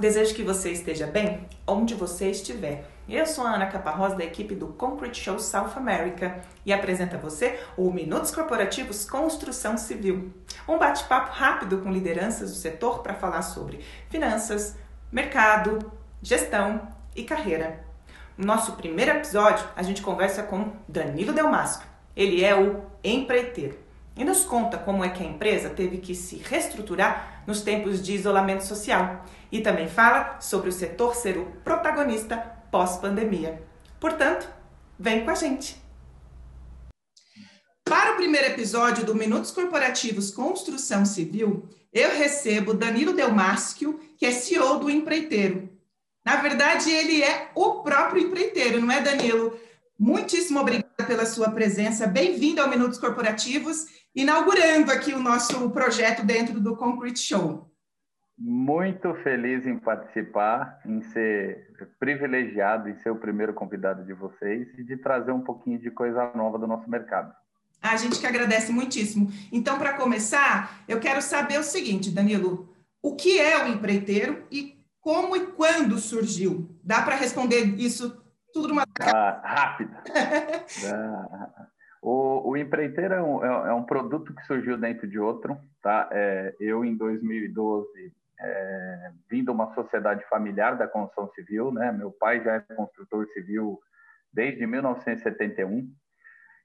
Desejo que você esteja bem onde você estiver. Eu sou a Ana Caparrós da equipe do Concrete Show South America e apresento a você o Minutos Corporativos Construção Civil. Um bate-papo rápido com lideranças do setor para falar sobre finanças, mercado, gestão e carreira. No nosso primeiro episódio, a gente conversa com Danilo Delmasco. Ele é o empreiteiro e nos conta como é que a empresa teve que se reestruturar nos tempos de isolamento social e também fala sobre o setor ser o protagonista pós-pandemia. Portanto, vem com a gente! Para o primeiro episódio do Minutos Corporativos Construção Civil, eu recebo Danilo Delmáschio, que é CEO do Empreiteiro. Na verdade, ele é o próprio empreiteiro, não é, Danilo? Muitíssimo obrigada pela sua presença. Bem-vindo ao Minutos Corporativos, inaugurando aqui o nosso projeto dentro do Concrete Show. Muito feliz em participar, em ser privilegiado, em ser o primeiro convidado de vocês e de trazer um pouquinho de coisa nova do nosso mercado. A gente que agradece muitíssimo. Então, para começar, eu quero saber o seguinte, Danilo: o que é o empreiteiro e como e quando surgiu? Dá para responder isso tudo numa. Ah, rápido. ah, o, o empreiteiro é um, é um, produto que surgiu dentro de outro. Tá? É, eu, em 2012, é, vim de uma sociedade familiar da construção civil, né? Meu pai já é construtor civil desde 1971.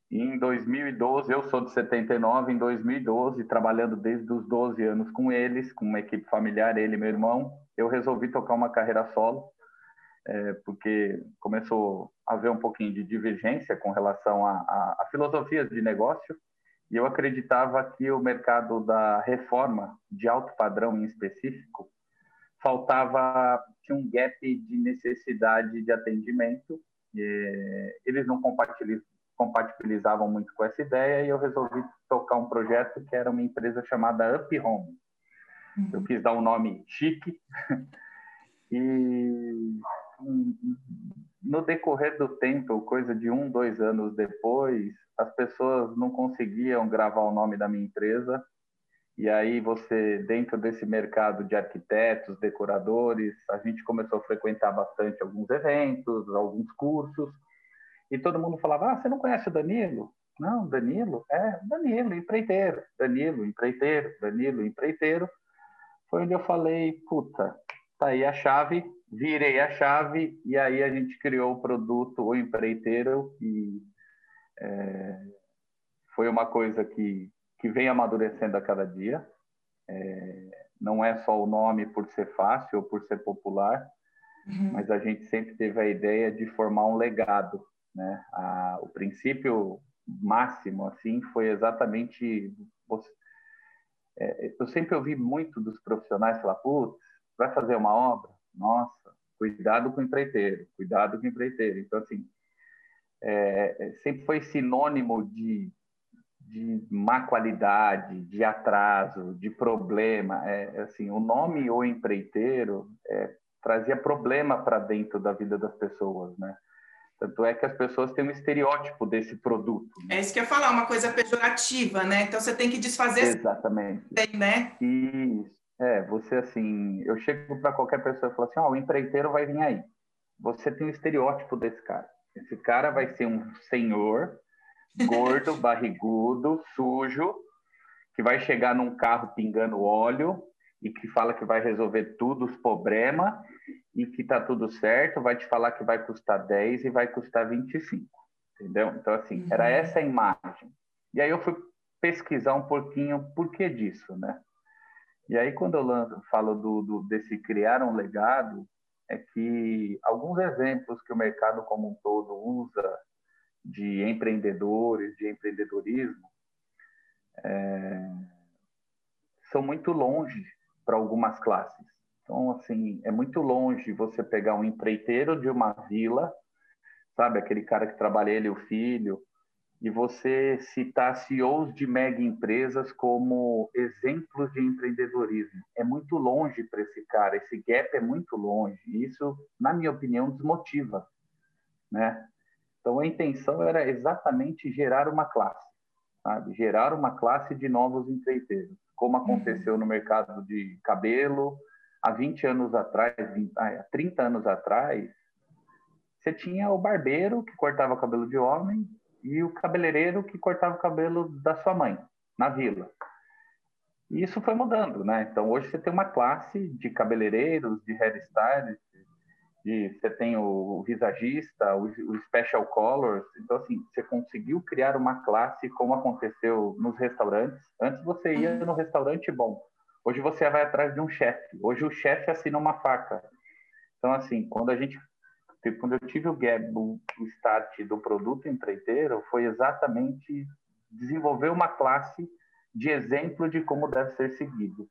E em 2012, eu sou de 79, em 2012, trabalhando desde os 12 anos com eles, com uma equipe familiar, ele e meu irmão, eu resolvi tocar uma carreira solo, é, porque começou haver um pouquinho de divergência com relação a, a, a filosofias de negócio, e eu acreditava que o mercado da reforma de alto padrão em específico faltava tinha um gap de necessidade de atendimento. eles não compatibilizavam muito com essa ideia e eu resolvi tocar um projeto que era uma empresa chamada Up Home. Uhum. Eu quis dar um nome chique e no decorrer do tempo, coisa de um, dois anos depois, as pessoas não conseguiam gravar o nome da minha empresa. E aí você, dentro desse mercado de arquitetos, decoradores, a gente começou a frequentar bastante alguns eventos, alguns cursos. E todo mundo falava: "Ah, você não conhece o Danilo?" Não, Danilo? É, Danilo, empreiteiro. Danilo, empreiteiro. Danilo, empreiteiro. Foi onde eu falei: "Puta, tá aí a chave, virei a chave e aí a gente criou o produto O Empreiteiro e é, foi uma coisa que, que vem amadurecendo a cada dia. É, não é só o nome por ser fácil ou por ser popular, uhum. mas a gente sempre teve a ideia de formar um legado. Né? A, o princípio máximo assim foi exatamente é, eu sempre ouvi muito dos profissionais falar putz, vai fazer uma obra nossa cuidado com o empreiteiro cuidado com o empreiteiro então assim é, é, sempre foi sinônimo de, de má qualidade, de atraso, de problema. É, assim, o nome O Empreiteiro é, trazia problema para dentro da vida das pessoas, né? Tanto é que as pessoas têm um estereótipo desse produto. Né? É isso que eu ia falar, uma coisa pejorativa, né? Então você tem que desfazer. Exatamente. Bem, né? Isso. É, você assim, eu chego para qualquer pessoa e falo assim, ó, oh, o empreiteiro vai vir aí. Você tem um estereótipo desse cara. Esse cara vai ser um senhor gordo, barrigudo, sujo, que vai chegar num carro pingando óleo e que fala que vai resolver tudo os problemas e que tá tudo certo, vai te falar que vai custar 10 e vai custar 25, entendeu? Então, assim, uhum. era essa a imagem. E aí eu fui pesquisar um pouquinho por que disso, né? E aí, quando eu falo do, do, desse criar um legado, é que alguns exemplos que o mercado como um todo usa de empreendedores, de empreendedorismo, é, são muito longe para algumas classes. Então, assim, é muito longe você pegar um empreiteiro de uma vila, sabe, aquele cara que trabalha ele e o filho, e você citar CEOs de mega empresas como exemplos de empreendedorismo. É muito longe para esse cara, esse gap é muito longe. Isso, na minha opinião, desmotiva, né? Então a intenção era exatamente gerar uma classe, sabe? Gerar uma classe de novos empreiteiros, como aconteceu no mercado de cabelo, há 20 anos atrás, 20, há 30 anos atrás, você tinha o barbeiro que cortava o cabelo de homem e o cabeleireiro que cortava o cabelo da sua mãe, na vila. E isso foi mudando, né? Então, hoje você tem uma classe de cabeleireiros, de hairstylists, de, você tem o visagista, o, o special colors. Então, assim, você conseguiu criar uma classe como aconteceu nos restaurantes. Antes você ia uhum. no restaurante bom. Hoje você vai atrás de um chefe. Hoje o chefe assina uma faca. Então, assim, quando a gente quando eu tive o gap, o start do produto empreiteiro, foi exatamente desenvolver uma classe de exemplo de como deve ser seguido.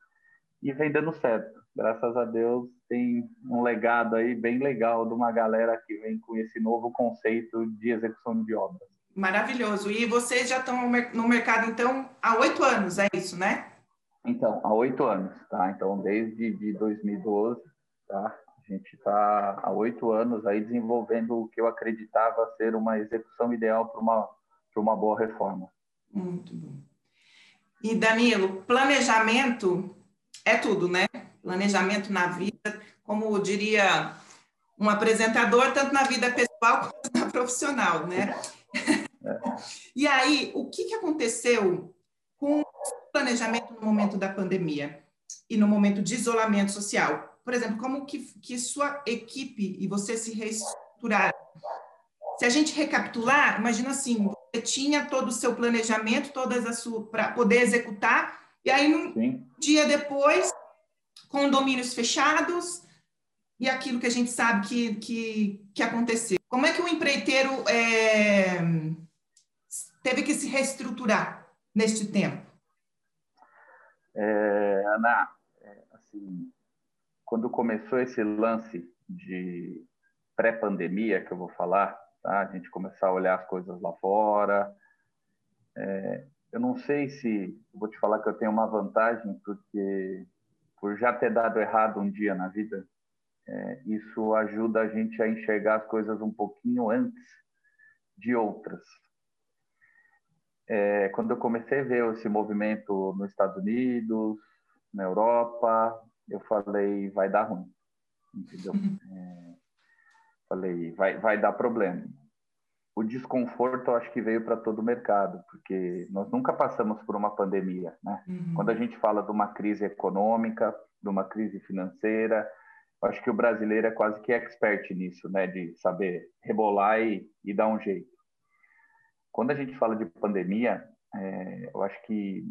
E vem dando certo. Graças a Deus tem um legado aí bem legal de uma galera que vem com esse novo conceito de execução de obras. Maravilhoso. E vocês já estão no mercado, então, há oito anos, é isso, né? Então, há oito anos, tá? Então, desde de 2012, tá? A gente está há oito anos aí desenvolvendo o que eu acreditava ser uma execução ideal para uma, uma boa reforma. Muito bom. E Danilo, planejamento é tudo, né? Planejamento na vida, como diria um apresentador, tanto na vida pessoal quanto na profissional, né? É. E aí, o que, que aconteceu com o planejamento no momento da pandemia e no momento de isolamento social? Por exemplo, como que, que sua equipe e você se reestruturaram? Se a gente recapitular, imagina assim, você tinha todo o seu planejamento, todas as suas para poder executar, e aí um Sim. dia depois, condomínios fechados e aquilo que a gente sabe que, que, que aconteceu. Como é que o empreiteiro é, teve que se reestruturar neste tempo? É, Ana, é, assim, quando começou esse lance de pré-pandemia que eu vou falar, tá? a gente começar a olhar as coisas lá fora. É, eu não sei se vou te falar que eu tenho uma vantagem porque por já ter dado errado um dia na vida, é, isso ajuda a gente a enxergar as coisas um pouquinho antes de outras. É, quando eu comecei a ver esse movimento nos Estados Unidos, na Europa, eu falei, vai dar ruim, entendeu? Uhum. É, Falei, vai, vai dar problema. O desconforto, eu acho que veio para todo o mercado, porque nós nunca passamos por uma pandemia, né? Uhum. Quando a gente fala de uma crise econômica, de uma crise financeira, eu acho que o brasileiro é quase que expert nisso, né? De saber rebolar e, e dar um jeito. Quando a gente fala de pandemia, é, eu acho que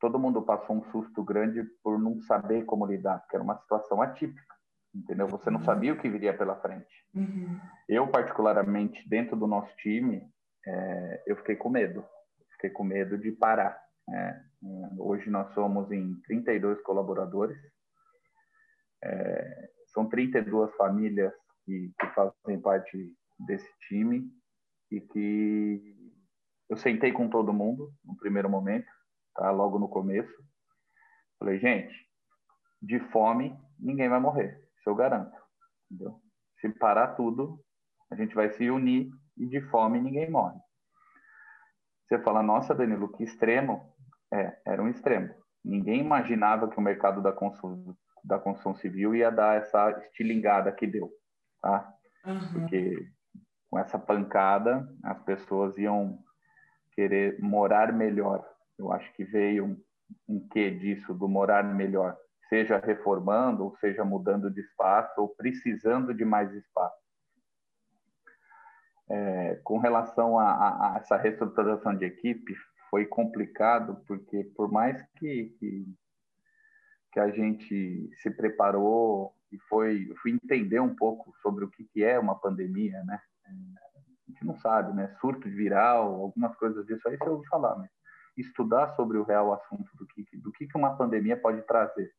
todo mundo passou um susto grande por não saber como lidar, porque era uma situação atípica entendeu? Você não sabia o que viria pela frente. Uhum. Eu, particularmente, dentro do nosso time, é, eu fiquei com medo. Fiquei com medo de parar. Né? Hoje nós somos em 32 colaboradores. É, são 32 famílias que, que fazem parte desse time e que eu sentei com todo mundo no primeiro momento, tá? Logo no começo. Falei, gente, de fome ninguém vai morrer. Isso eu garanto. Entendeu? Se parar tudo, a gente vai se unir e de fome ninguém morre. Você fala, nossa, Danilo, que extremo. É, era um extremo. Ninguém imaginava que o mercado da construção, da construção civil ia dar essa estilingada que deu. Tá? Uhum. Porque com essa pancada, as pessoas iam querer morar melhor. Eu acho que veio um, um quê disso, do morar melhor seja reformando, ou seja mudando de espaço, ou precisando de mais espaço. É, com relação a, a, a, essa reestruturação de equipe, foi complicado, porque por mais que, que, que a gente se preparou e foi, foi entender um pouco sobre o que, que é uma pandemia, né? É, a gente não sabe, né? Surto viral, algumas coisas disso aí você ouve falar, mas estudar sobre o real assunto do que, do que uma pandemia pode trazer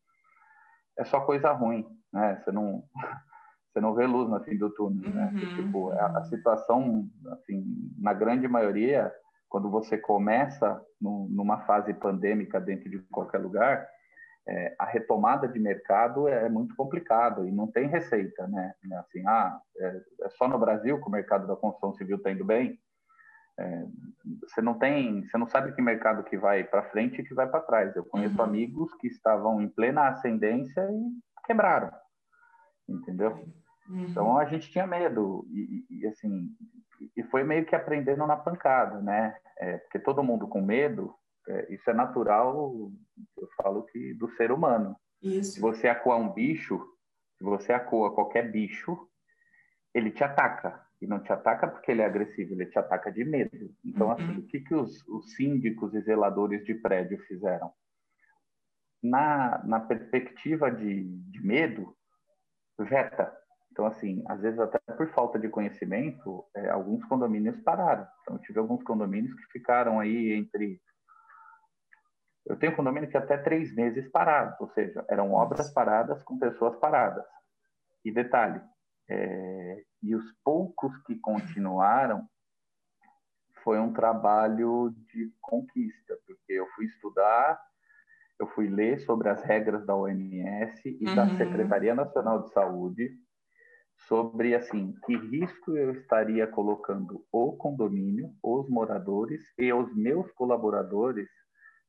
é só coisa ruim, né? Você não você não vê luz no fim do túnel, né? Uhum. Tipo, a, a, situação, assim, na grande maioria, quando você começa no, numa fase pandêmica dentro de qualquer lugar, é, a retomada de mercado é muito complicado e não tem receita, né? Assim, ah, é, é só no Brasil que o mercado da construção civil está indo bem. É, você não tem, você não sabe que mercado que vai para frente e que vai para trás. Eu conheço uhum. amigos que estavam em plena ascendência e quebraram, entendeu? Uhum. Então a gente tinha medo e, e, assim e foi meio que aprendendo na pancada, né? É, porque todo mundo com medo, é, isso é natural. Eu falo que do ser humano. Isso. Se você acuar um bicho, se você acoa qualquer bicho, ele te ataca. E não te ataca porque ele é agressivo, ele te ataca de medo. Então, uhum. assim, o que, que os, os síndicos e zeladores de prédio fizeram? Na, na perspectiva de, de medo, veta. Então, assim, às vezes até por falta de conhecimento, é, alguns condomínios pararam. Então, eu tive alguns condomínios que ficaram aí entre. Eu tenho condomínio que até três meses parados, ou seja, eram obras paradas com pessoas paradas. E detalhe, é, e os poucos que continuaram foi um trabalho de conquista, porque eu fui estudar, eu fui ler sobre as regras da OMS e uhum. da Secretaria Nacional de Saúde sobre assim que risco eu estaria colocando o condomínio, os moradores e os meus colaboradores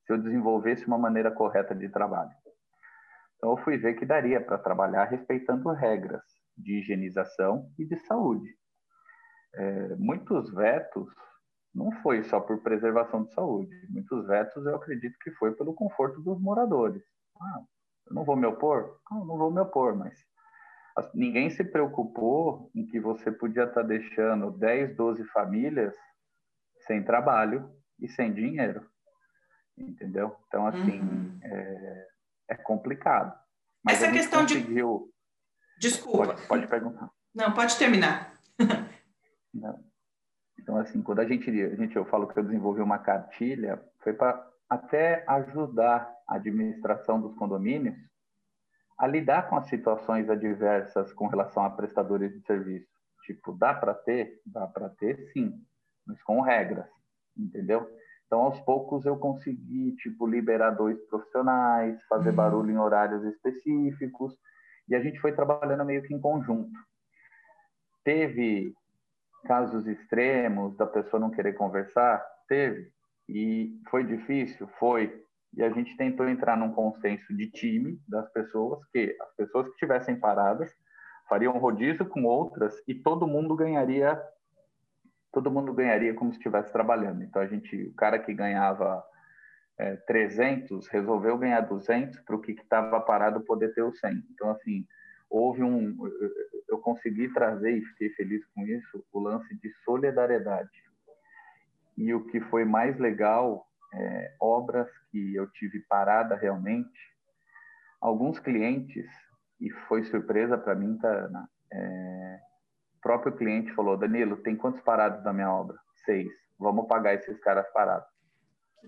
se eu desenvolvesse uma maneira correta de trabalho. Então eu fui ver que daria para trabalhar respeitando regras de higienização e de saúde. É, muitos vetos não foi só por preservação de saúde. Muitos vetos eu acredito que foi pelo conforto dos moradores. Ah, eu não vou me opor? Não, não vou me opor, mas ninguém se preocupou em que você podia estar deixando 10, 12 famílias sem trabalho e sem dinheiro. Entendeu? Então, assim, uhum. é, é, complicado. Mas Essa questão conseguiu... de Desculpa. Pode, pode perguntar. Não, pode terminar. Não. Então, assim, quando a gente, a gente, eu falo que eu desenvolvi uma cartilha, foi para até ajudar a administração dos condomínios a lidar com as situações adversas com relação a prestadores de serviço. Tipo, dá para ter? Dá para ter, sim, mas com regras, entendeu? Então, aos poucos, eu consegui, tipo, liberar dois profissionais, fazer uhum. barulho em horários específicos, e a gente foi trabalhando meio que em conjunto. Teve casos extremos da pessoa não querer conversar? Teve. E foi difícil? Foi. E a gente tentou entrar num consenso de time das pessoas, que as pessoas que estivessem paradas fariam rodízio com outras e todo mundo ganharia todo mundo ganharia como se estivesse trabalhando. Então a gente, o cara que ganhava é, 300 resolveu ganhar 200 para o que estava parado poder ter o 100. Então, assim, houve um. Eu consegui trazer, e fiquei feliz com isso, o lance de solidariedade. E o que foi mais legal, é, obras que eu tive parada realmente, alguns clientes, e foi surpresa para mim, tá, é, o próprio cliente falou: Danilo, tem quantos parados na minha obra? Seis. Vamos pagar esses caras parados.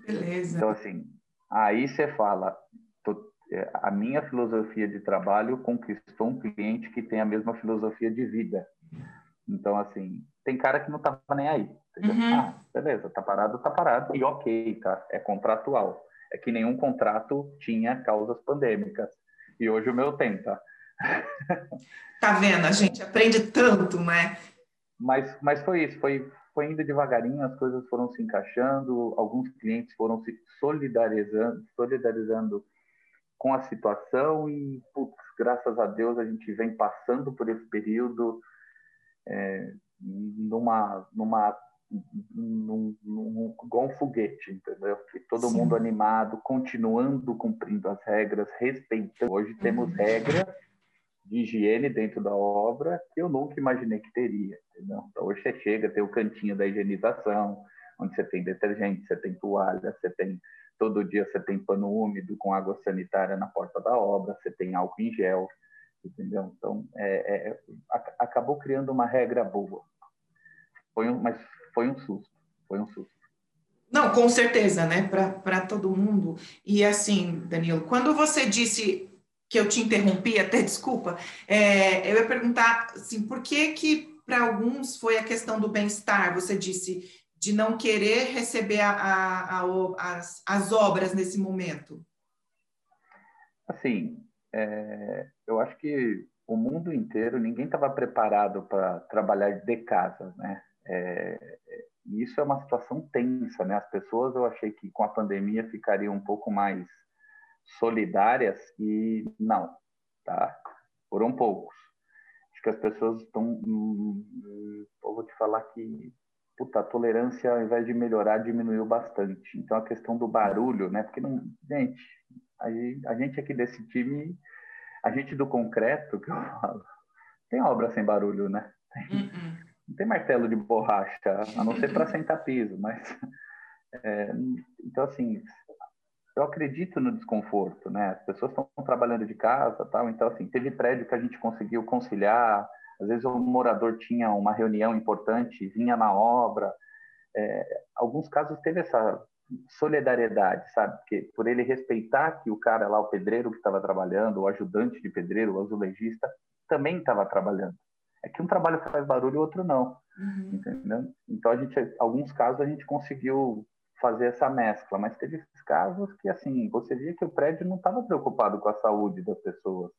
Beleza. Então, assim, aí você fala, tô, é, a minha filosofia de trabalho conquistou um cliente que tem a mesma filosofia de vida. Então, assim, tem cara que não tá nem aí. Uhum. Ah, beleza, tá parado, tá parado. E ok, tá? É contratual. É que nenhum contrato tinha causas pandêmicas. E hoje o meu tem, tá? Tá vendo? A gente aprende tanto, né? Mas, mas foi isso, foi, foi indo devagarinho, as coisas foram se encaixando, alguns clientes foram se solidarizando, solidarizando com a situação e, putz, graças a Deus, a gente vem passando por esse período é, numa, numa num, num, igual um foguete, entendeu? E todo Sim. mundo animado, continuando cumprindo as regras, respeitando. Hoje temos uhum. De higiene dentro da obra que eu nunca imaginei que teria. Entendeu? Então, hoje você chega, tem o cantinho da higienização, onde você tem detergente, você tem toalha, você tem todo dia você tem pano úmido com água sanitária na porta da obra, você tem álcool em gel, entendeu? Então, é, é, acabou criando uma regra boa. Foi um, mas foi um susto, foi um susto. Não, com certeza, né? Para todo mundo. E assim, Danilo, quando você disse que eu te interrompi, até desculpa, é, eu ia perguntar assim, por que que para alguns foi a questão do bem-estar? Você disse de não querer receber a, a, a, as, as obras nesse momento. Assim, é, eu acho que o mundo inteiro, ninguém estava preparado para trabalhar de casa, né? É, isso é uma situação tensa, né? As pessoas, eu achei que com a pandemia ficariam um pouco mais solidárias e não, tá? foram poucos. Acho que as pessoas estão. Hum, eu vou te falar que puta, a tolerância, ao invés de melhorar, diminuiu bastante. Então, a questão do barulho, né? Porque, não, gente, a, gente aqui desse time, a gente do concreto, que eu falo, tem obra sem barulho, né? Tem, uh-uh. Não tem martelo de borracha, a não ser para sentar piso, mas. É, então, assim, eu acredito no desconforto, né? As pessoas estão trabalhando de casa, tal. Então, assim, teve prédio que a gente conseguiu conciliar. Às vezes o morador tinha uma reunião importante, vinha na obra. É, alguns casos teve essa solidariedade, sabe? Porque por ele respeitar que o cara lá, o pedreiro que estava trabalhando, o ajudante de pedreiro, o azulejista, também estava trabalhando. É que um trabalho faz barulho e o outro não, uhum. entendeu? Então a gente, alguns casos a gente conseguiu fazer essa mescla, mas teve casos que assim você via que o prédio não estava preocupado com a saúde das pessoas,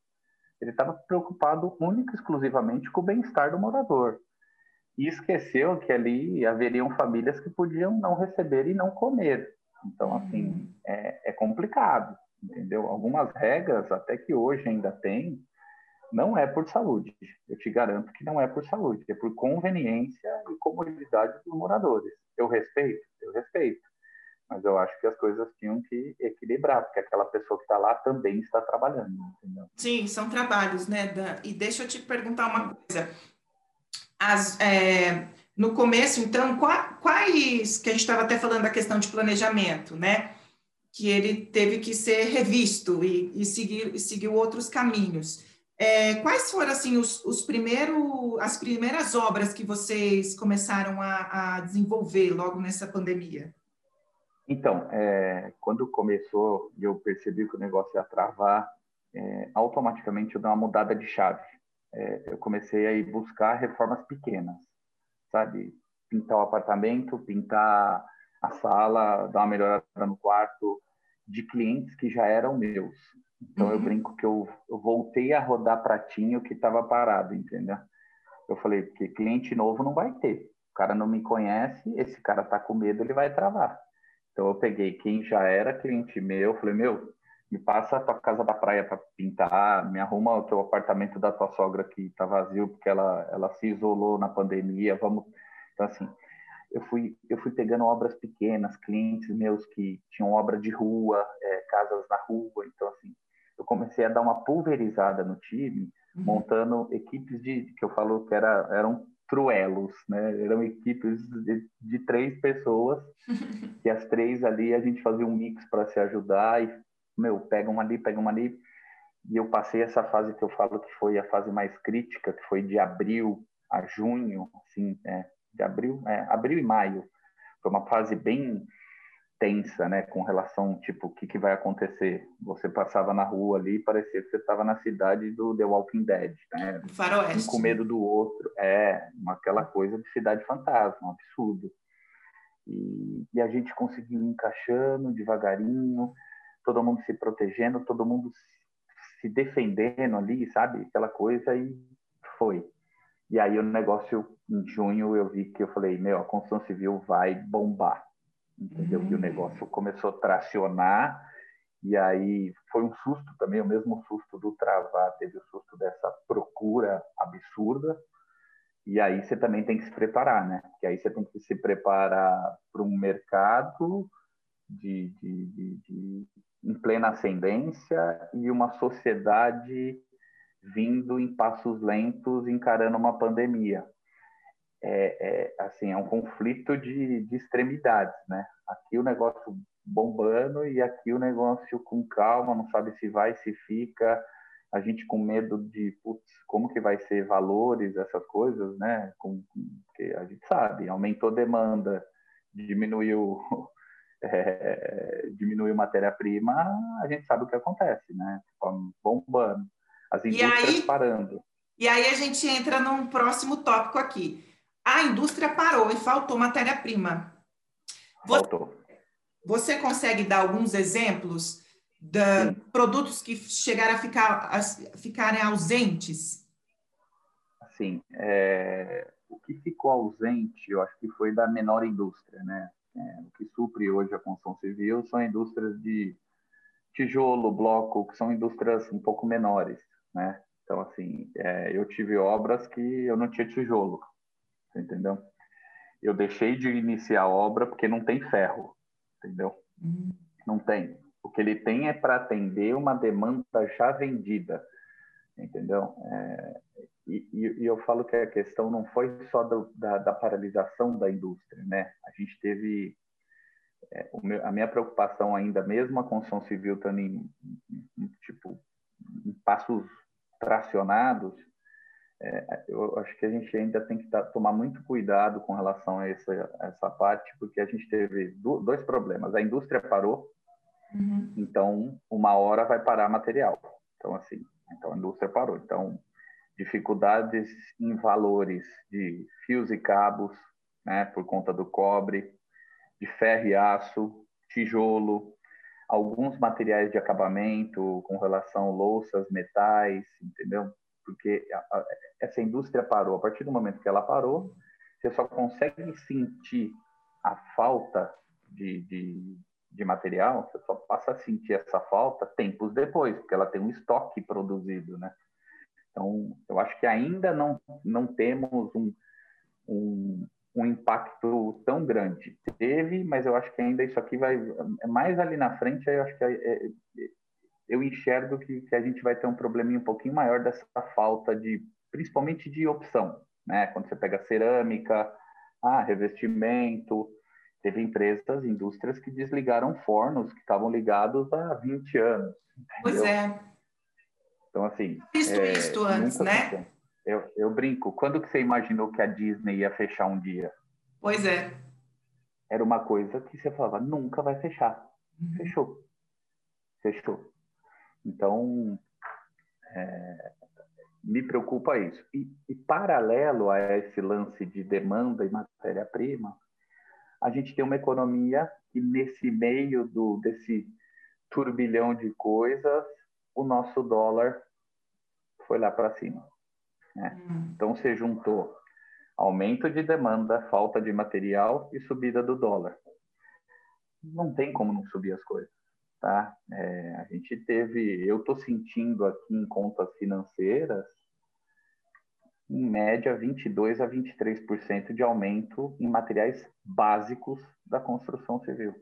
ele estava preocupado única e exclusivamente com o bem-estar do morador e esqueceu que ali haveriam famílias que podiam não receber e não comer. Então assim uhum. é, é complicado, entendeu? Algumas regras até que hoje ainda tem não é por saúde. Eu te garanto que não é por saúde, é por conveniência e comodidade dos moradores. Eu respeito, eu respeito. Mas eu acho que as coisas tinham que equilibrar, porque aquela pessoa que está lá também está trabalhando, entendeu? Sim, são trabalhos, né, Dan? E deixa eu te perguntar uma coisa. As, é, no começo, então, quais, que a gente estava até falando da questão de planejamento, né? Que ele teve que ser revisto e, e seguir, e seguiu outros caminhos. É, quais foram assim os, os as primeiras obras que vocês começaram a, a desenvolver logo nessa pandemia? Então, é, quando começou e eu percebi que o negócio ia travar, é, automaticamente eu dei uma mudada de chave. É, eu comecei a ir buscar reformas pequenas, sabe? Pintar o apartamento, pintar a sala, dar uma melhorada no quarto, de clientes que já eram meus. Então uhum. eu brinco que eu, eu, voltei a rodar pratinho que estava parado, entendeu? Eu falei, porque cliente novo não vai ter. O cara não me conhece, esse cara tá com medo, ele vai travar. Então eu peguei quem já era cliente meu, falei, meu, me passa a tua casa da praia para pintar, me arruma o teu apartamento da tua sogra que tá vazio porque ela ela se isolou na pandemia, vamos. Então assim, eu fui eu fui pegando obras pequenas, clientes meus que tinham obra de rua, é, casas na rua, então assim, eu comecei a dar uma pulverizada no time, uhum. montando equipes de que eu falo que era, eram truelos, né? Eram equipes de, de três pessoas, que as três ali a gente fazia um mix para se ajudar e, meu, pega uma ali, pega uma ali. E eu passei essa fase que eu falo que foi a fase mais crítica, que foi de abril a junho, assim, é, de abril, é, abril e maio. Foi uma fase bem tensa, né, com relação, tipo, o que, que vai acontecer. Você passava na rua ali e parecia que você estava na cidade do The Walking Dead, né? Faroeste. Um com medo do outro. É, uma, aquela coisa de cidade fantasma, um absurdo. E, e a gente conseguiu encaixando devagarinho, todo mundo se protegendo, todo mundo se defendendo ali, sabe? Aquela coisa e foi. E aí o negócio, em junho, eu vi que eu falei, meu, a construção civil vai bombar entendeu? Uhum. Que o negócio começou a tracionar e aí foi um susto também, o mesmo susto do travar, teve o susto dessa procura absurda. E aí você também tem que se preparar, né? Que aí você tem que se preparar para um mercado de, de, de, de, em plena ascendência e uma sociedade vindo em passos lentos, encarando uma pandemia é, é, assim, é um conflito de, de extremidades, né? Aqui o negócio bombando e aqui o negócio com calma, não sabe se vai, se fica, a gente com medo de, putz, como que vai ser valores, essas coisas, né? Com, porque a gente sabe, aumentou demanda, diminuiu, é, diminuiu matéria-prima, a gente sabe o que acontece, né? Bombando, as indústrias aí, parando. E aí a gente entra num próximo tópico aqui a indústria parou e faltou matéria-prima. Faltou. Você consegue dar alguns exemplos de produtos que chegaram a, ficar, a ficarem ausentes? Sim, é, o que ficou ausente, eu acho que foi da menor indústria, né? É, o que supre hoje a construção civil são indústrias de tijolo, bloco, que são indústrias um pouco menores, né? Então, assim, é, eu tive obras que eu não tinha tijolo, entendeu? Eu deixei de iniciar a obra porque não tem ferro, entendeu? Uhum. Não tem. O que ele tem é para atender uma demanda já vendida, entendeu? É, e, e, eu falo que a questão não foi só do, da, da, paralisação da indústria, né? A gente teve é, meu, a minha preocupação ainda, mesmo a construção civil estando em, em, em tipo em passos tracionados, é, eu acho que a gente ainda tem que tá, tomar muito cuidado com relação a essa, a essa parte, porque a gente teve do, dois problemas. A indústria parou, uhum. então uma hora vai parar material. Então assim, então a indústria parou. Então dificuldades em valores de fios e cabos, né, por conta do cobre, de ferro e aço, tijolo, alguns materiais de acabamento com relação a louças, metais, entendeu? Porque a, a, essa indústria parou. A partir do momento que ela parou, você só consegue sentir a falta de, de, de material, você só passa a sentir essa falta tempos depois, porque ela tem um estoque produzido, né? Então, eu acho que ainda não, não temos um, um, um impacto tão grande. Teve, mas eu acho que ainda isso aqui vai mais ali na frente. Eu acho que é, é, eu enxergo que, que, a gente vai ter um probleminha um pouquinho maior dessa falta de, principalmente de opção, né? Quando você pega cerâmica, ah, revestimento, teve empresas, indústrias que desligaram fornos que estavam ligados há 20 anos. Entendeu? Pois é. Então, assim. Visto é, isto antes, né? Eu, eu brinco. Quando que você imaginou que a Disney ia fechar um dia? Pois é. Era uma coisa que você falava, nunca vai fechar. Uhum. Fechou. Fechou. Então, é, me preocupa isso. E, e, paralelo a esse lance de demanda e matéria-prima, a gente tem uma economia que nesse meio do desse turbilhão de coisas, o nosso dólar foi lá para cima. Né? Hum. Então, você juntou aumento de demanda, falta de material e subida do dólar. Não tem como não subir as coisas. Tá? É, a gente teve, eu estou sentindo aqui em contas financeiras, em média, 22 a 23% de aumento em materiais básicos da construção civil.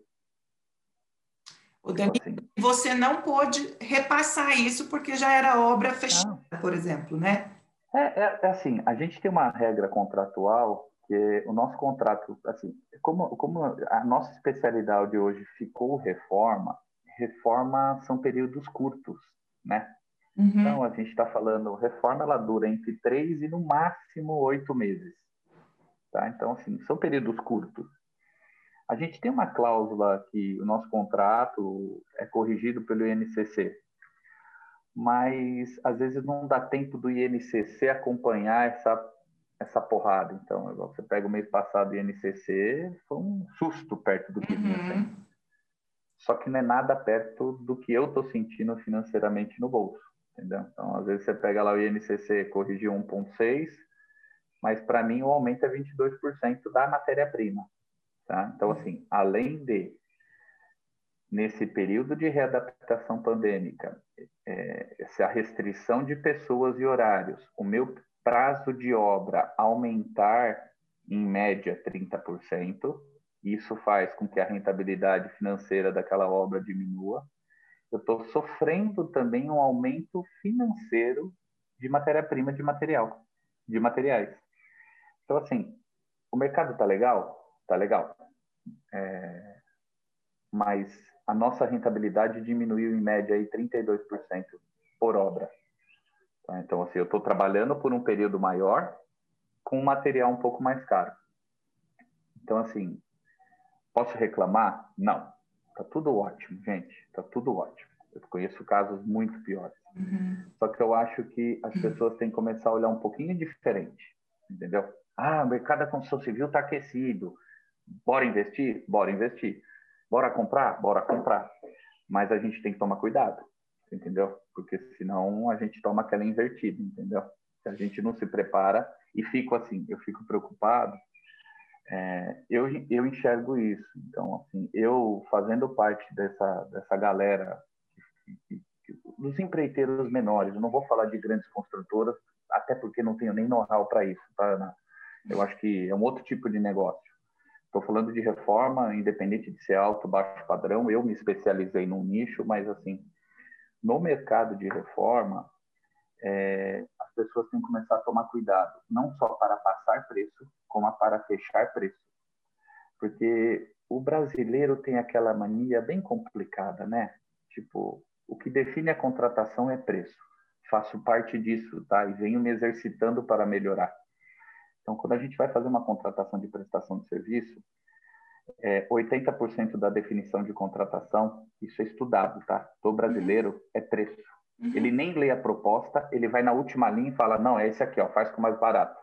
O Dani, assim. você não pôde repassar isso porque já era obra fechada, ah. por exemplo, né? É, é, é, assim, a gente tem uma regra contratual que o nosso contrato, assim, como, como a nossa especialidade hoje ficou reforma, reforma são períodos curtos, né? Uhum. Então, a gente está falando, reforma ela dura entre três e no máximo oito meses, tá? Então, assim, são períodos curtos. A gente tem uma cláusula que o nosso contrato é corrigido pelo INCC, mas às vezes não dá tempo do INCC acompanhar essa essa porrada. Então, você pega o mês passado o INCC, foi um susto perto do que vinha uhum. Só que não é nada perto do que eu estou sentindo financeiramente no bolso, entendeu? Então, às vezes você pega lá o INCC, corrigiu 1,6, mas para mim o aumento é 22% da matéria-prima. Tá? Então, assim, além de, nesse período de readaptação pandêmica, é, essa restrição de pessoas e horários, o meu prazo de obra aumentar em média 30%, isso faz com que a rentabilidade financeira daquela obra diminua. Eu estou sofrendo também um aumento financeiro de matéria-prima de material, de materiais. Então, assim, o mercado está legal? tá legal. É, mas a nossa rentabilidade diminuiu em média aí 32% por obra. Tá? Então, assim, eu estou trabalhando por um período maior com um material um pouco mais caro. Então, assim, posso reclamar? Não. Tá tudo ótimo, gente. Tá tudo ótimo. Eu conheço casos muito piores. Uhum. Só que eu acho que as pessoas têm que começar a olhar um pouquinho diferente, entendeu? Ah, o mercado da construção civil está aquecido. Bora investir? Bora investir. Bora comprar? Bora comprar. Mas a gente tem que tomar cuidado, entendeu? Porque senão a gente toma aquela invertida, entendeu? Se a gente não se prepara e fico assim, eu fico preocupado, é, eu, eu enxergo isso. Então, assim, eu fazendo parte dessa, dessa galera, dos empreiteiros menores. Eu não vou falar de grandes construtoras, até porque não tenho nem know-how para isso, tá, Ana? Eu acho que é um outro tipo de negócio. Estou falando de reforma, independente de ser alto, baixo padrão. Eu me especializei num nicho, mas assim, no mercado de reforma, é, pessoas têm que começar a tomar cuidado, não só para passar preço, como para fechar preço. Porque o brasileiro tem aquela mania bem complicada, né? Tipo, o que define a contratação é preço. Faço parte disso, tá? E venho me exercitando para melhorar. Então, quando a gente vai fazer uma contratação de prestação de serviço, é, 80% da definição de contratação, isso é estudado, tá? Do brasileiro é preço. Uhum. Ele nem lê a proposta, ele vai na última linha e fala: não, é esse aqui, ó, faz com mais barato.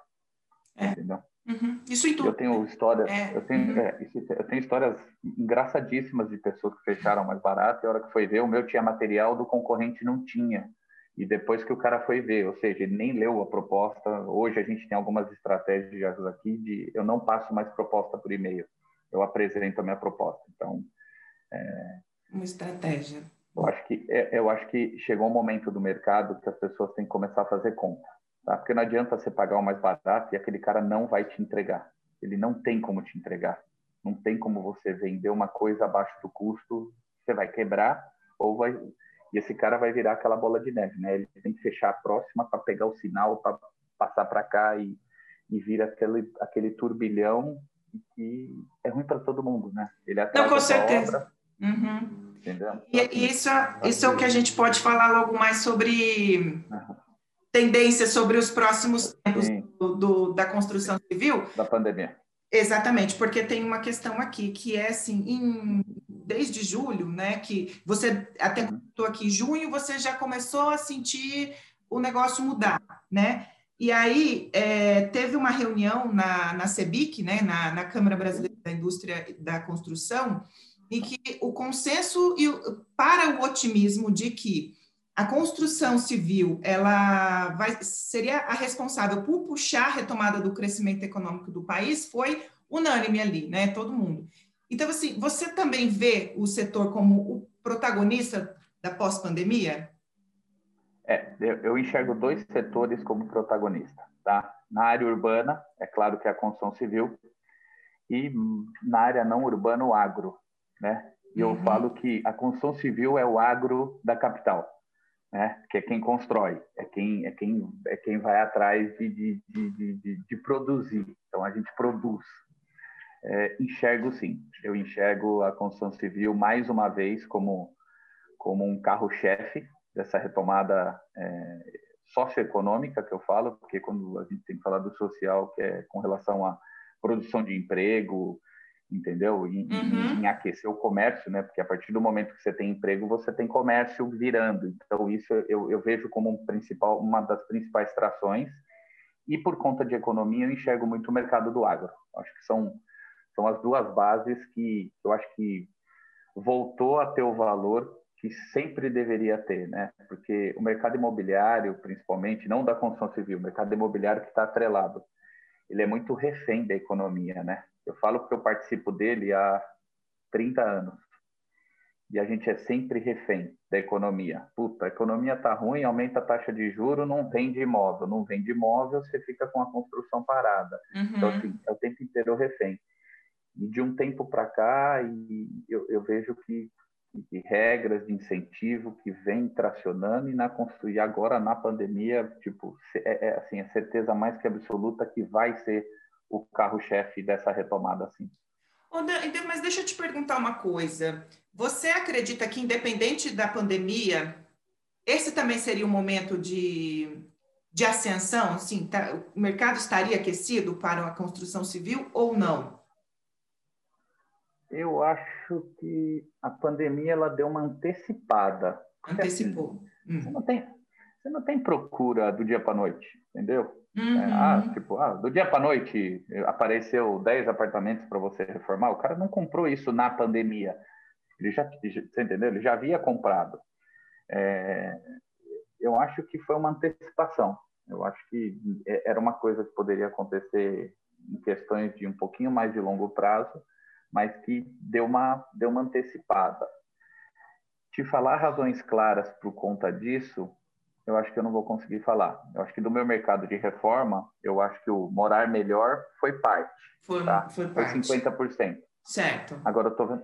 É. Entendeu? Uhum. Isso em tudo. Eu tenho histórias, é. eu, tenho, uhum. é, eu tenho histórias engraçadíssimas de pessoas que fecharam mais barato e a hora que foi ver, o meu tinha material do concorrente não tinha. E depois que o cara foi ver, ou seja, ele nem leu a proposta. Hoje a gente tem algumas estratégias aqui de eu não passo mais proposta por e-mail, eu apresento a minha proposta. Então, é, uma estratégia. Eu acho que é, eu acho que chegou um momento do mercado que as pessoas têm que começar a fazer conta, tá? Porque não adianta você pagar o mais barato e aquele cara não vai te entregar. Ele não tem como te entregar. Não tem como você vender uma coisa abaixo do custo, você vai quebrar ou vai e esse cara vai virar aquela bola de neve, né? Ele tem que fechar a próxima para pegar o sinal, para passar para cá e, e vira aquele, aquele turbilhão que é ruim para todo mundo, né? Ele Não, com certeza. Uhum. Entendeu? E, isso, é, isso é o que a gente pode falar logo mais sobre uhum. tendências sobre os próximos tempos do, do, da construção civil. Da pandemia. Exatamente, porque tem uma questão aqui que é assim, em, desde julho, né? Que você até estou aqui, junho, você já começou a sentir o negócio mudar, né? E aí é, teve uma reunião na, na CEBIC, né, na, na Câmara Brasileira da Indústria da Construção, em que o consenso e o, para o otimismo de que a construção civil ela vai, seria a responsável por puxar a retomada do crescimento econômico do país foi unânime ali, né? Todo mundo. Então, assim, você também vê o setor como o protagonista da pós-pandemia? É, eu, eu enxergo dois setores como protagonista, tá? Na área urbana, é claro que é a construção civil, e na área não urbana, o agro, né? E eu uhum. falo que a construção civil é o agro da capital né? que é quem constrói, é quem, é quem, é quem vai atrás de, de, de, de, de produzir. Então, a gente produz. É, enxergo sim, eu enxergo a construção civil mais uma vez como, como um carro-chefe dessa retomada é, socioeconômica que eu falo, porque quando a gente tem que falar do social, que é com relação à produção de emprego, entendeu? Em, uhum. em, aquecer o comércio, né? Porque a partir do momento que você tem emprego, você tem comércio virando. Então isso eu, eu vejo como um principal, uma das principais trações. E por conta de economia, eu enxergo muito o mercado do agro. Acho que são são as duas bases que eu acho que voltou a ter o valor que sempre deveria ter, né? Porque o mercado imobiliário, principalmente, não da construção civil, o mercado imobiliário que está atrelado, ele é muito refém da economia, né? Eu falo porque eu participo dele há 30 anos. E a gente é sempre refém da economia. Puta, a economia tá ruim, aumenta a taxa de juro, não vende imóvel. Não vende imóvel, você fica com a construção parada. Uhum. Então, assim, é o tempo inteiro refém. E de um tempo para cá, e eu, eu vejo que, regras de incentivo que vem tracionando e na construir agora na pandemia, tipo, é, é assim, a é certeza mais que absoluta que vai ser o carro-chefe dessa retomada, assim. Mas deixa eu te perguntar uma coisa. Você acredita que, independente da pandemia, esse também seria um momento de, de ascensão? Assim, tá, o mercado estaria aquecido para a construção civil ou não? Eu acho que a pandemia ela deu uma antecipada. Antecipou. Assim, hum. você, não tem, você não tem procura do dia para noite, entendeu? Uhum. É, ah, tipo, ah, do dia para noite apareceu 10 apartamentos para você reformar. O cara não comprou isso na pandemia. Ele já, você entendeu? Ele já havia comprado. É, eu acho que foi uma antecipação. Eu acho que é, era uma coisa que poderia acontecer em questões de um pouquinho mais de longo prazo, mas que deu uma, deu uma antecipada. te falar razões claras por conta disso, eu acho que eu não vou conseguir falar. Eu acho que do meu mercado de reforma, eu acho que o morar melhor foi parte. Foi, tá? foi parte. Foi 50%. Certo. Agora eu tô vendo.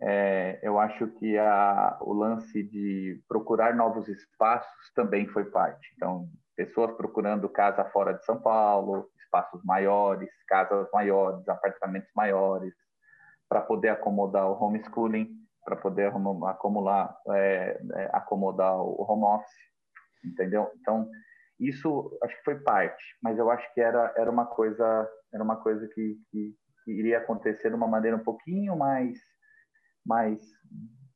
É, eu acho que a, o lance de procurar novos espaços também foi parte. Então, pessoas procurando casa fora de São Paulo, espaços maiores, casas maiores, apartamentos maiores, para poder acomodar o homeschooling, para poder acumular, é, é, acomodar o home office, entendeu? Então isso acho que foi parte, mas eu acho que era era uma coisa era uma coisa que, que, que iria acontecer de uma maneira um pouquinho mais mais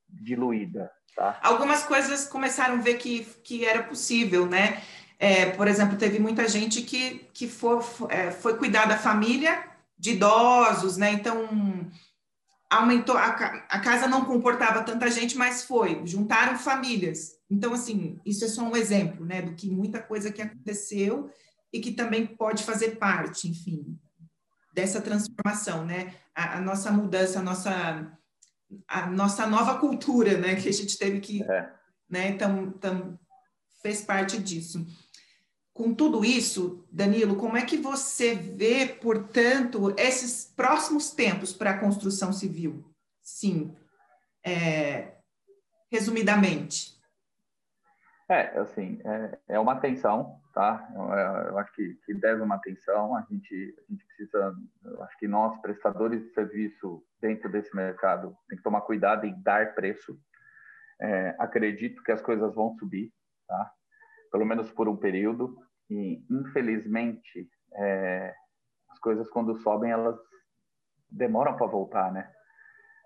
diluída, tá? Algumas coisas começaram a ver que que era possível, né? É, por exemplo, teve muita gente que, que foi, é, foi cuidar da família de idosos, né? Então, aumentou, a, a, casa não comportava tanta gente, mas foi, juntaram famílias. Então, assim, isso é só um exemplo, né? Do que muita coisa que aconteceu e que também pode fazer parte, enfim, dessa transformação, né? A, a nossa mudança, a nossa, a nossa nova cultura, né? Que a gente teve que, é. né? Então, então, fez parte disso. Com tudo isso, Danilo, como é que você vê, portanto, esses próximos tempos para a construção civil? Sim, é, resumidamente. É, assim, é, é, uma atenção, tá? Eu, eu acho que, que, deve uma atenção. A gente, a gente precisa, eu acho que nós, prestadores de serviço dentro desse mercado, tem que tomar cuidado em dar preço. É, acredito que as coisas vão subir, tá? Pelo menos por um período. E, infelizmente, é, as coisas, quando sobem, elas demoram para voltar, né?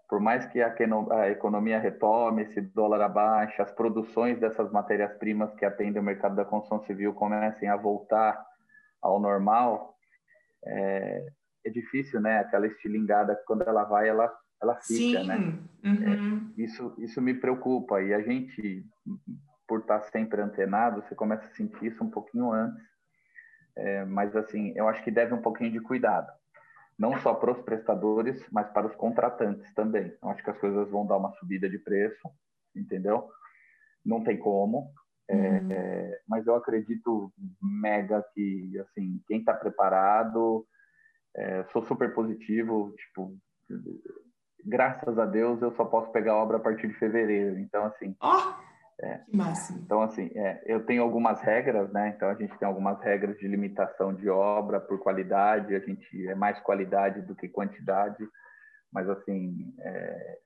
Por mais que a, a economia retome, esse dólar abaixe, as produções dessas matérias-primas que atendem o mercado da construção civil comecem a voltar ao normal, é, é difícil, né? Aquela estilingada, quando ela vai, ela, ela fica, Sim. né? Uhum. É, isso, isso me preocupa. E a gente, por estar sempre antenado, você começa a sentir isso um pouquinho antes. É, mas, assim, eu acho que deve um pouquinho de cuidado. Não só para os prestadores, mas para os contratantes também. Eu acho que as coisas vão dar uma subida de preço, entendeu? Não tem como. É, uhum. É, mas eu acredito mega que, assim, quem está preparado, é, sou super positivo, tipo, graças a Deus eu só posso pegar a obra a partir de fevereiro. Então, assim, oh! É. Que máximo. Então, assim, é, eu tenho algumas regras, né? Então, a gente tem algumas regras de limitação de obra por qualidade, a gente é mais qualidade do que quantidade, mas, assim, é,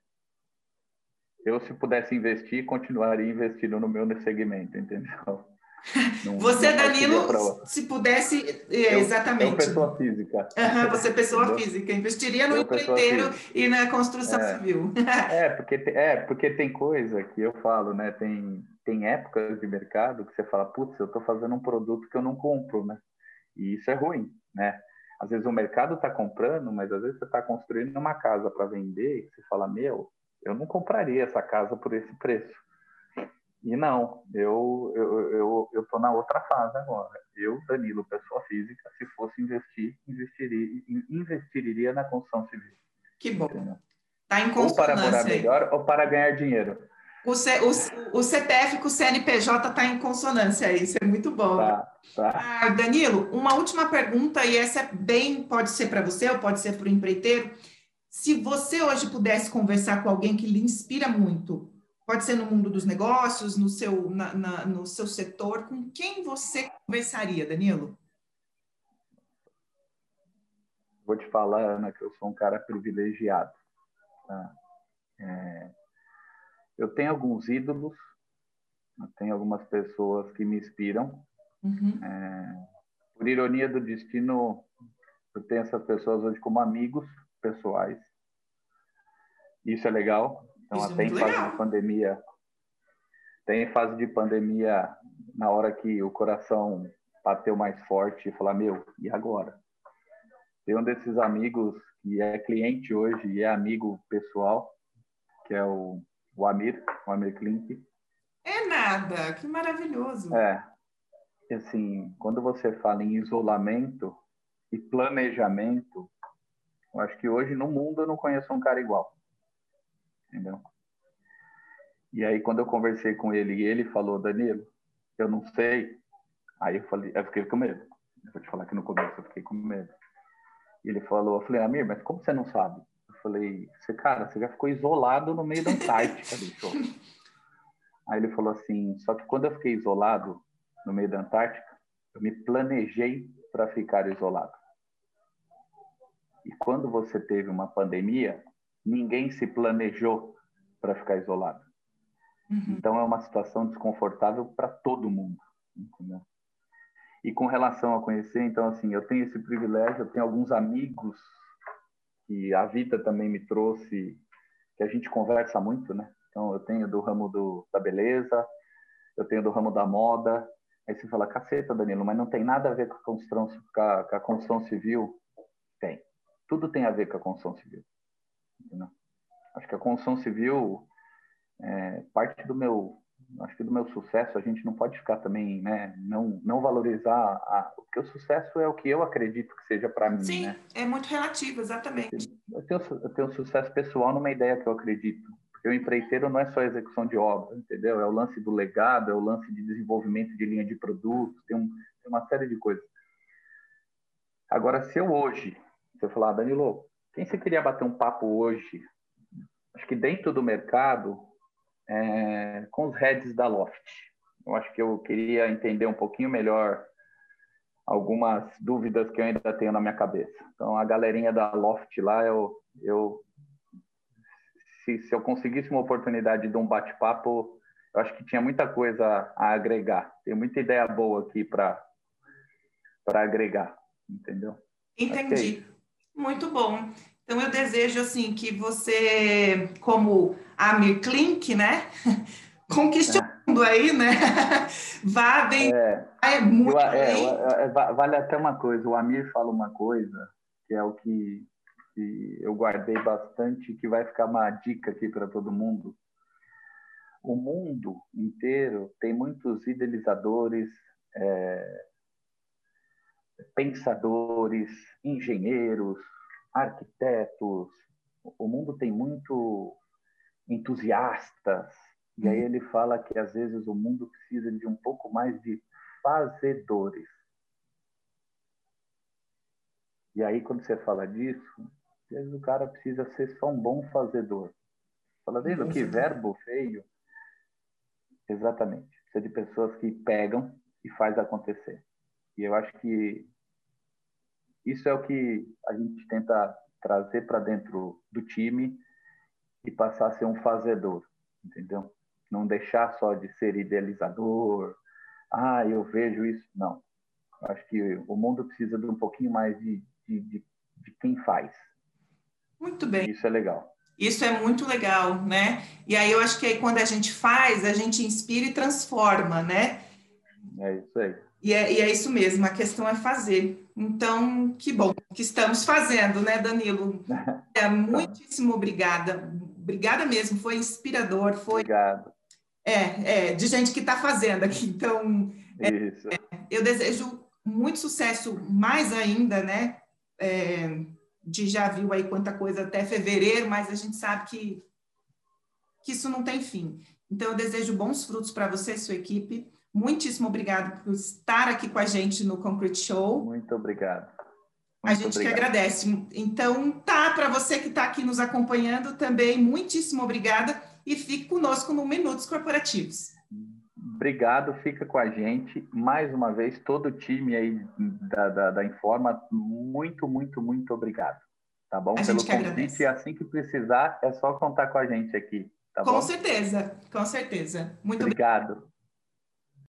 eu, se pudesse investir, continuaria investindo no meu segmento, entendeu? você, Danilo, se pudesse, é, exatamente. Eu, pessoa física. Uhum, você pessoa Entendeu? física, investiria no empreiteiro e na construção é, civil. é, porque, é, porque tem coisa que eu falo, né? Tem, tem épocas de mercado que você fala, putz, eu estou fazendo um produto que eu não compro, né? E isso é ruim, né? Às vezes o mercado está comprando, mas às vezes você está construindo uma casa para vender e você fala, meu, eu não compraria essa casa por esse preço. E não, eu eu, eu, eu tô na outra fase agora. Eu, Danilo, pessoa física, se fosse investir, investiria, investiria na construção civil. Que bom. Tá em Ou para morar melhor ou para ganhar dinheiro. O, C, o, o CPF com o CNPJ está em consonância isso é muito bom. Tá, tá. Ah, Danilo, uma última pergunta, e essa é bem, pode ser para você ou pode ser para o empreiteiro. Se você hoje pudesse conversar com alguém que lhe inspira muito, Pode ser no mundo dos negócios, no seu, na, na, no seu setor. Com quem você conversaria, Danilo? Vou te falar, Ana, que eu sou um cara privilegiado. Tá? É, eu tenho alguns ídolos, eu tenho algumas pessoas que me inspiram. Uhum. É, por ironia do destino, eu tenho essas pessoas hoje como amigos pessoais. Isso é legal, então, Isso até é em fase legal. de pandemia, tem fase de pandemia, na hora que o coração bateu mais forte e falar, meu, e agora? Tem um desses amigos que é cliente hoje e é amigo pessoal, que é o, o Amir, o Amir Klink. É nada, que maravilhoso. É, assim, quando você fala em isolamento e planejamento, eu acho que hoje no mundo eu não conheço um cara igual entendeu? E aí, quando eu conversei com ele e ele falou, Danilo, eu não sei, aí eu falei, eu fiquei com medo. Eu vou te falar que no começo eu fiquei com medo. E ele falou, eu falei, Amir, mas como você não sabe? Eu falei, você, cara, você já ficou isolado no meio da Antártica, bicho. Aí ele falou assim, só que quando eu fiquei isolado no meio da Antártica, eu me planejei para ficar isolado. E quando você teve uma pandemia, ninguém se planejou para ficar isolado. Uhum. Então é uma situação desconfortável para todo mundo, entendeu? E com relação a conhecer, então assim, eu tenho esse privilégio, eu tenho alguns amigos que a vida também me trouxe, que a gente conversa muito, né? Então eu tenho do ramo do, da beleza, eu tenho do ramo da moda. Aí você fala, caceta, Danilo, mas não tem nada a ver com a construção, com a, com a construção civil? Tem. Tudo tem a ver com a construção civil. Entendeu? Acho que a construção civil é, parte do meu acho que do meu sucesso a gente não pode ficar também né não não valorizar a, porque o sucesso é o que eu acredito que seja para mim sim né? é muito relativo exatamente eu tenho eu tenho sucesso pessoal numa ideia que eu acredito porque o empreiteiro não é só execução de obra entendeu é o lance do legado é o lance de desenvolvimento de linha de produtos tem, um, tem uma série de coisas agora se eu hoje se eu falar Danilo quem você queria bater um papo hoje acho que dentro do mercado é, com os heads da Loft. Eu acho que eu queria entender um pouquinho melhor algumas dúvidas que eu ainda tenho na minha cabeça. Então, a galerinha da Loft lá, eu, eu se, se eu conseguisse uma oportunidade de um bate-papo, eu acho que tinha muita coisa a agregar. Tem muita ideia boa aqui para para agregar, entendeu? Entendi. É Muito bom. Então, eu desejo, assim, que você, como Amir Klink, né? Conquiste é. o mundo aí, né? Vá bem. É, é muito eu, é, é, vale até uma coisa. O Amir fala uma coisa que é o que, que eu guardei bastante, que vai ficar uma dica aqui para todo mundo. O mundo inteiro tem muitos idealizadores, é, pensadores, engenheiros, arquitetos, o mundo tem muito entusiastas, e aí ele fala que às vezes o mundo precisa de um pouco mais de fazedores. E aí quando você fala disso, às vezes o cara precisa ser só um bom fazedor. Fala, vendo que verbo feio? Exatamente. Precisa de pessoas que pegam e faz acontecer. E eu acho que isso é o que a gente tenta trazer para dentro do time e passar a ser um fazedor, entendeu? Não deixar só de ser idealizador, ah, eu vejo isso. Não. Acho que o mundo precisa de um pouquinho mais de, de, de, de quem faz. Muito bem. Isso é legal. Isso é muito legal, né? E aí eu acho que aí quando a gente faz, a gente inspira e transforma, né? É isso aí. E é, e é isso mesmo, a questão é fazer. Então, que bom que estamos fazendo, né, Danilo? É, muitíssimo obrigada. Obrigada mesmo, foi inspirador, foi. Obrigado. É, é de gente que está fazendo aqui. Então, é, é, eu desejo muito sucesso, mais ainda, né? É, de já viu aí quanta coisa até fevereiro, mas a gente sabe que, que isso não tem fim. Então, eu desejo bons frutos para você e sua equipe. Muitíssimo obrigado por estar aqui com a gente no Concrete Show. Muito obrigado. Muito a gente obrigado. que agradece. Então, tá, para você que está aqui nos acompanhando também, muitíssimo obrigada e fique conosco no Minutos Corporativos. Obrigado, fica com a gente. Mais uma vez, todo o time aí da, da, da Informa, muito, muito, muito obrigado. Tá bom? A Pelo convite, agradece. assim que precisar, é só contar com a gente aqui. Tá com bom? certeza, com certeza. Muito obrigado.